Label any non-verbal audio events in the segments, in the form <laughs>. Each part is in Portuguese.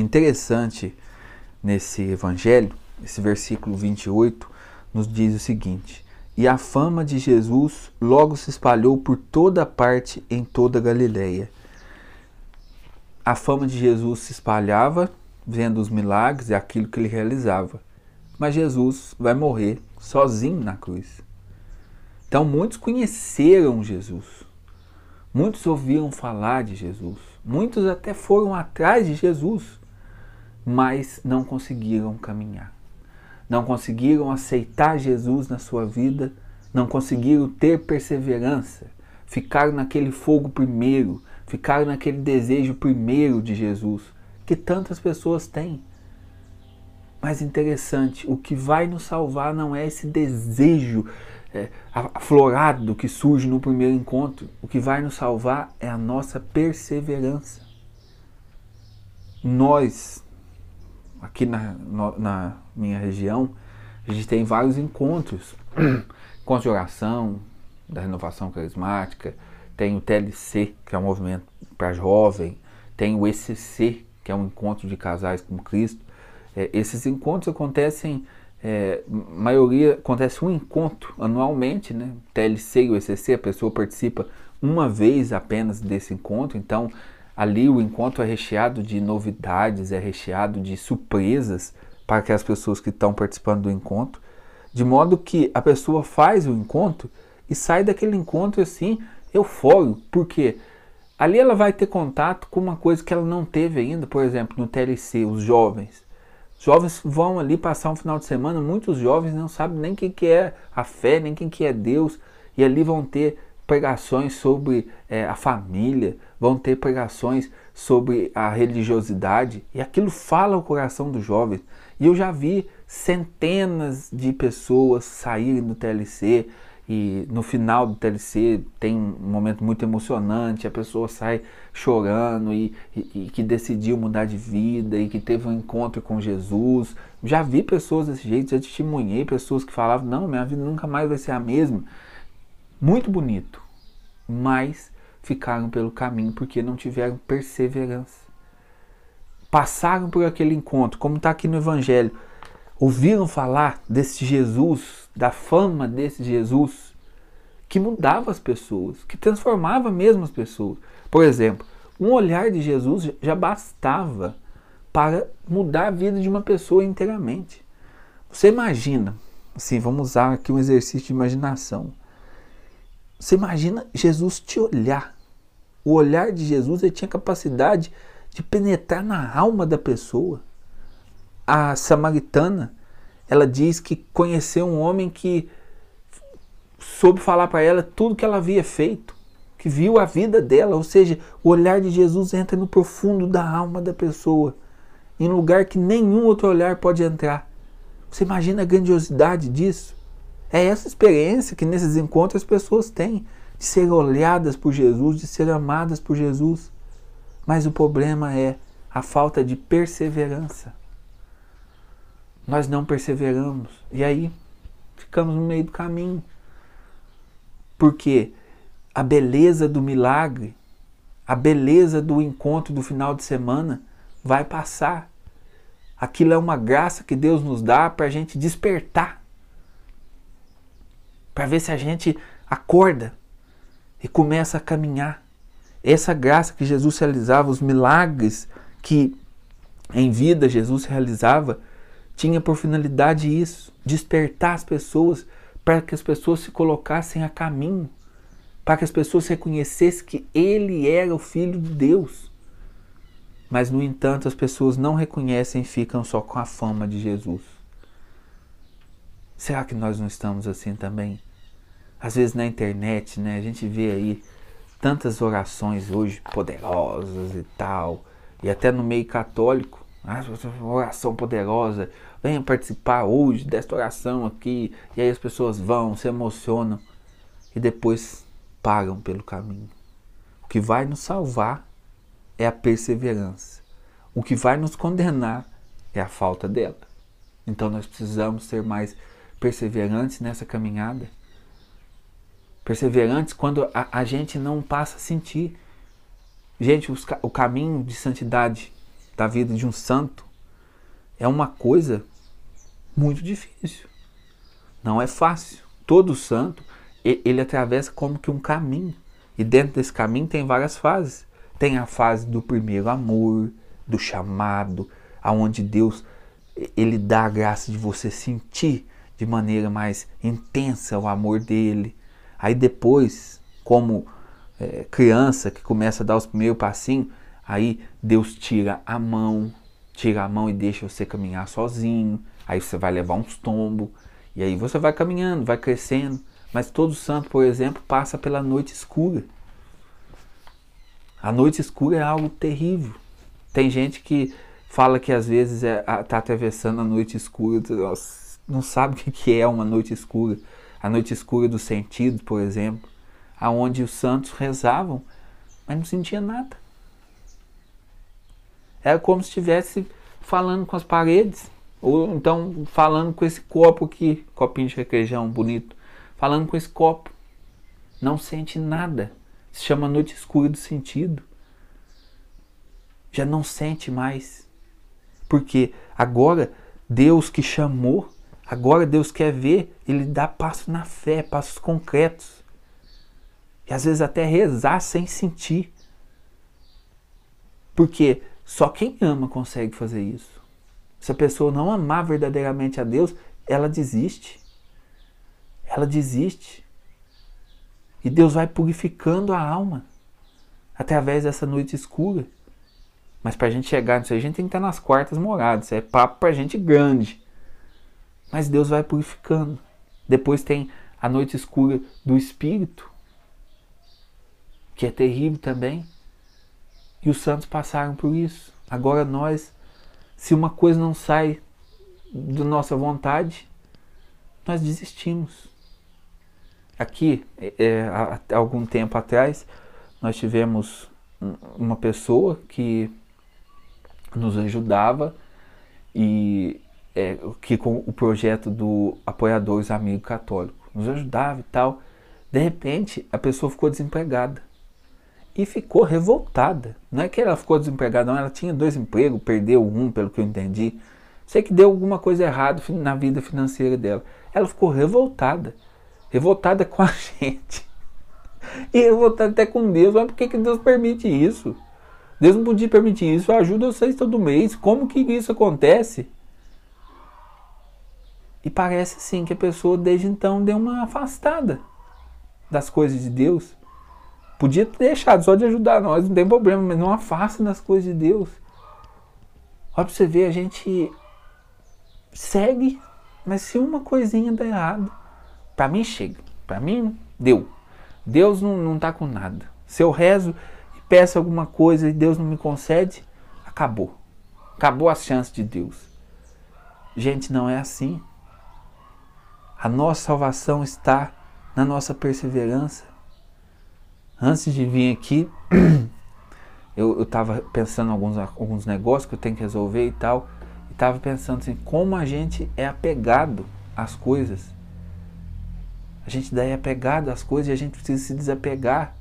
Interessante nesse evangelho, esse versículo 28 nos diz o seguinte: E a fama de Jesus logo se espalhou por toda parte em toda a Galileia. A fama de Jesus se espalhava vendo os milagres e aquilo que ele realizava. Mas Jesus vai morrer sozinho na cruz. Então muitos conheceram Jesus. Muitos ouviram falar de Jesus. Muitos até foram atrás de Jesus, mas não conseguiram caminhar. Não conseguiram aceitar Jesus na sua vida, não conseguiram ter perseverança. Ficaram naquele fogo primeiro, ficaram naquele desejo primeiro de Jesus, que tantas pessoas têm. Mas interessante, o que vai nos salvar não é esse desejo é, aflorado que surge no primeiro encontro. O que vai nos salvar é a nossa perseverança. Nós, aqui na, na minha região, a gente tem vários encontros. Encontro de oração, da renovação carismática, tem o TLC, que é um movimento para jovem, tem o ECC, que é um encontro de casais com Cristo. É, esses encontros acontecem, é, maioria acontece um encontro anualmente, né? TLC e o ECC, a pessoa participa uma vez apenas desse encontro, então ali o encontro é recheado de novidades, é recheado de surpresas para aquelas pessoas que estão participando do encontro, de modo que a pessoa faz o encontro e sai daquele encontro assim eufórico, porque ali ela vai ter contato com uma coisa que ela não teve ainda, por exemplo, no TLC, os jovens. Jovens vão ali passar um final de semana, muitos jovens não sabem nem quem que é a fé, nem quem que é Deus, e ali vão ter pregações sobre é, a família, vão ter pregações sobre a religiosidade, e aquilo fala o coração dos jovens. E eu já vi centenas de pessoas saírem do TLC, e no final do TLC tem um momento muito emocionante, a pessoa sai chorando e, e, e, que decidiu mudar de vida e que teve um encontro com Jesus. Já vi pessoas desse jeito, já testemunhei pessoas que falavam: não, minha vida nunca mais vai ser a mesma. Muito bonito, mas ficaram pelo caminho porque não tiveram perseverança. Passaram por aquele encontro, como está aqui no Evangelho, ouviram falar desse Jesus da fama desse Jesus que mudava as pessoas, que transformava mesmo as pessoas. Por exemplo, um olhar de Jesus já bastava para mudar a vida de uma pessoa inteiramente. Você imagina, assim, vamos usar aqui um exercício de imaginação. Você imagina Jesus te olhar. O olhar de Jesus ele tinha capacidade de penetrar na alma da pessoa. A samaritana ela diz que conheceu um homem que soube falar para ela tudo que ela havia feito, que viu a vida dela, ou seja, o olhar de Jesus entra no profundo da alma da pessoa, em lugar que nenhum outro olhar pode entrar. Você imagina a grandiosidade disso? É essa experiência que nesses encontros as pessoas têm, de ser olhadas por Jesus, de ser amadas por Jesus. Mas o problema é a falta de perseverança nós não perseveramos. E aí ficamos no meio do caminho. Porque a beleza do milagre, a beleza do encontro do final de semana vai passar. Aquilo é uma graça que Deus nos dá para a gente despertar. Para ver se a gente acorda e começa a caminhar. Essa graça que Jesus realizava, os milagres que em vida Jesus realizava, tinha por finalidade isso, despertar as pessoas para que as pessoas se colocassem a caminho, para que as pessoas reconhecessem que ele era o filho de Deus. Mas no entanto, as pessoas não reconhecem e ficam só com a fama de Jesus. Será que nós não estamos assim também? Às vezes na internet, né, a gente vê aí tantas orações hoje poderosas e tal, e até no meio católico, ah, oração poderosa, venha participar hoje desta oração aqui. E aí as pessoas vão, se emocionam e depois pagam pelo caminho. O que vai nos salvar é a perseverança. O que vai nos condenar é a falta dela. Então nós precisamos ser mais perseverantes nessa caminhada. Perseverantes quando a, a gente não passa a sentir. Gente, os, o caminho de santidade da vida de um santo é uma coisa muito difícil. Não é fácil. Todo santo, ele atravessa como que um caminho. E dentro desse caminho tem várias fases. Tem a fase do primeiro amor, do chamado, aonde Deus ele dá a graça de você sentir de maneira mais intensa o amor dele. Aí depois, como é, criança que começa a dar os primeiros passinhos, aí Deus tira a mão, tira a mão e deixa você caminhar sozinho. Aí você vai levar uns tombos. E aí você vai caminhando, vai crescendo. Mas todo santo, por exemplo, passa pela noite escura. A noite escura é algo terrível. Tem gente que fala que às vezes está é, tá atravessando a noite escura, não sabe o que é uma noite escura. A noite escura dos sentidos, por exemplo, aonde os santos rezavam, mas não sentia nada. Era como se estivesse falando com as paredes, ou então falando com esse copo aqui, copinho de requeijão bonito, falando com esse copo. Não sente nada. Se chama noite escura do sentido. Já não sente mais. Porque agora Deus que chamou, agora Deus quer ver, Ele dá passos na fé, passos concretos. E às vezes até rezar sem sentir. Porque só quem ama consegue fazer isso. Se a pessoa não amar verdadeiramente a Deus, ela desiste. Ela desiste. E Deus vai purificando a alma através dessa noite escura. Mas para a gente chegar nisso aí, a gente tem que estar nas quartas moradas. Isso é papo para gente grande. Mas Deus vai purificando. Depois tem a noite escura do espírito, que é terrível também. E os santos passaram por isso. Agora nós, se uma coisa não sai da nossa vontade, nós desistimos. Aqui, é, há algum tempo atrás, nós tivemos uma pessoa que nos ajudava e é, que com o projeto do Apoiadores Amigo Católico nos ajudava e tal. De repente, a pessoa ficou desempregada e ficou revoltada. Não é que ela ficou desempregada, não, ela tinha dois empregos, perdeu um, pelo que eu entendi. Sei que deu alguma coisa errada na vida financeira dela. Ela ficou revoltada, revoltada com a <laughs> gente e revoltada até com Deus. Mas por que, que Deus permite isso? Deus não podia permitir isso, ajuda vocês todo mês. Como que isso acontece? E parece sim que a pessoa desde então deu uma afastada das coisas de Deus. Podia ter deixado só de ajudar nós, não tem problema, mas não afasta das coisas de Deus. Olha pra você ver, a gente segue, mas se uma coisinha der errado, para mim chega. Para mim, deu. Deus não, não tá com nada. Se eu rezo peço alguma coisa e Deus não me concede, acabou. Acabou a chance de Deus. Gente, não é assim. A nossa salvação está na nossa perseverança. Antes de vir aqui, <clears throat> eu estava pensando em alguns, alguns negócios que eu tenho que resolver e tal. E estava pensando assim, como a gente é apegado às coisas. A gente daí é apegado às coisas e a gente precisa se desapegar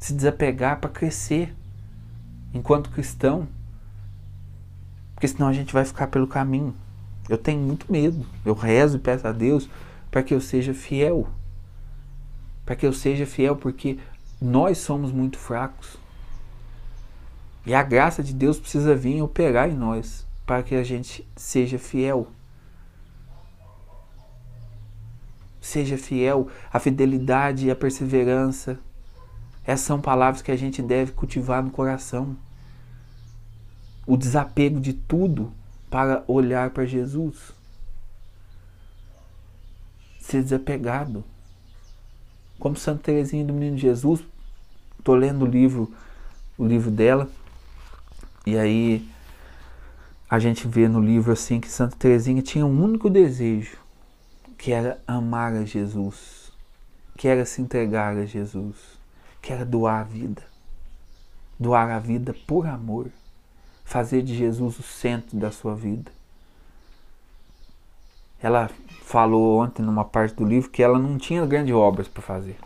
se desapegar para crescer enquanto cristão. Porque senão a gente vai ficar pelo caminho. Eu tenho muito medo. Eu rezo e peço a Deus para que eu seja fiel. Para que eu seja fiel, porque nós somos muito fracos. E a graça de Deus precisa vir operar em nós para que a gente seja fiel. Seja fiel, a fidelidade e a perseverança essas são palavras que a gente deve cultivar no coração. O desapego de tudo para olhar para Jesus. Ser desapegado. Como Santa Teresinha do Menino Jesus, estou lendo o livro, o livro dela, e aí a gente vê no livro assim que Santa Teresinha tinha um único desejo, que era amar a Jesus, que era se entregar a Jesus quer doar a vida. Doar a vida por amor. Fazer de Jesus o centro da sua vida. Ela falou ontem numa parte do livro que ela não tinha grandes obras para fazer.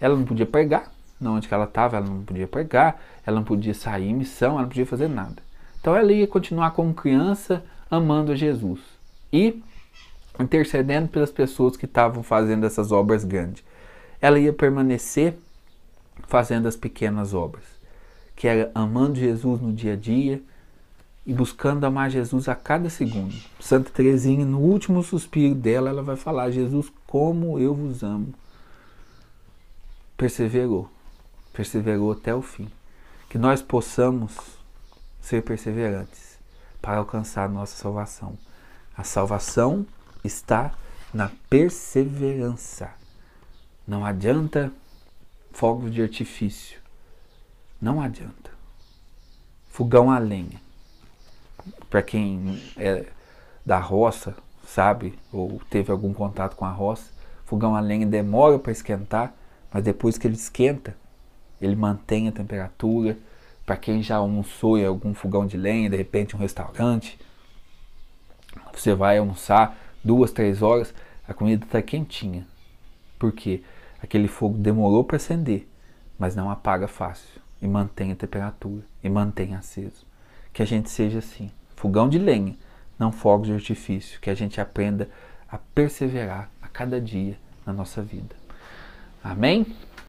Ela não podia pregar, onde que ela estava, ela não podia pregar, ela não podia sair em missão, ela não podia fazer nada. Então ela ia continuar como criança, amando a Jesus e intercedendo pelas pessoas que estavam fazendo essas obras grandes. Ela ia permanecer fazendo as pequenas obras, que era amando Jesus no dia a dia e buscando amar Jesus a cada segundo. Santa Teresinha, no último suspiro dela, ela vai falar: Jesus, como eu vos amo. Perseverou, perseverou até o fim. Que nós possamos ser perseverantes para alcançar a nossa salvação. A salvação está na perseverança. Não adianta fogos de artifício. Não adianta. Fogão a lenha. Para quem é da roça, sabe, ou teve algum contato com a roça, fogão a lenha demora para esquentar, mas depois que ele esquenta, ele mantém a temperatura. Para quem já almoçou em algum fogão de lenha, de repente um restaurante, você vai almoçar duas, três horas, a comida está quentinha. Por quê? Aquele fogo demorou para acender, mas não apaga fácil e mantém a temperatura e mantém aceso. Que a gente seja assim, fogão de lenha, não fogos de artifício, que a gente aprenda a perseverar a cada dia na nossa vida. Amém?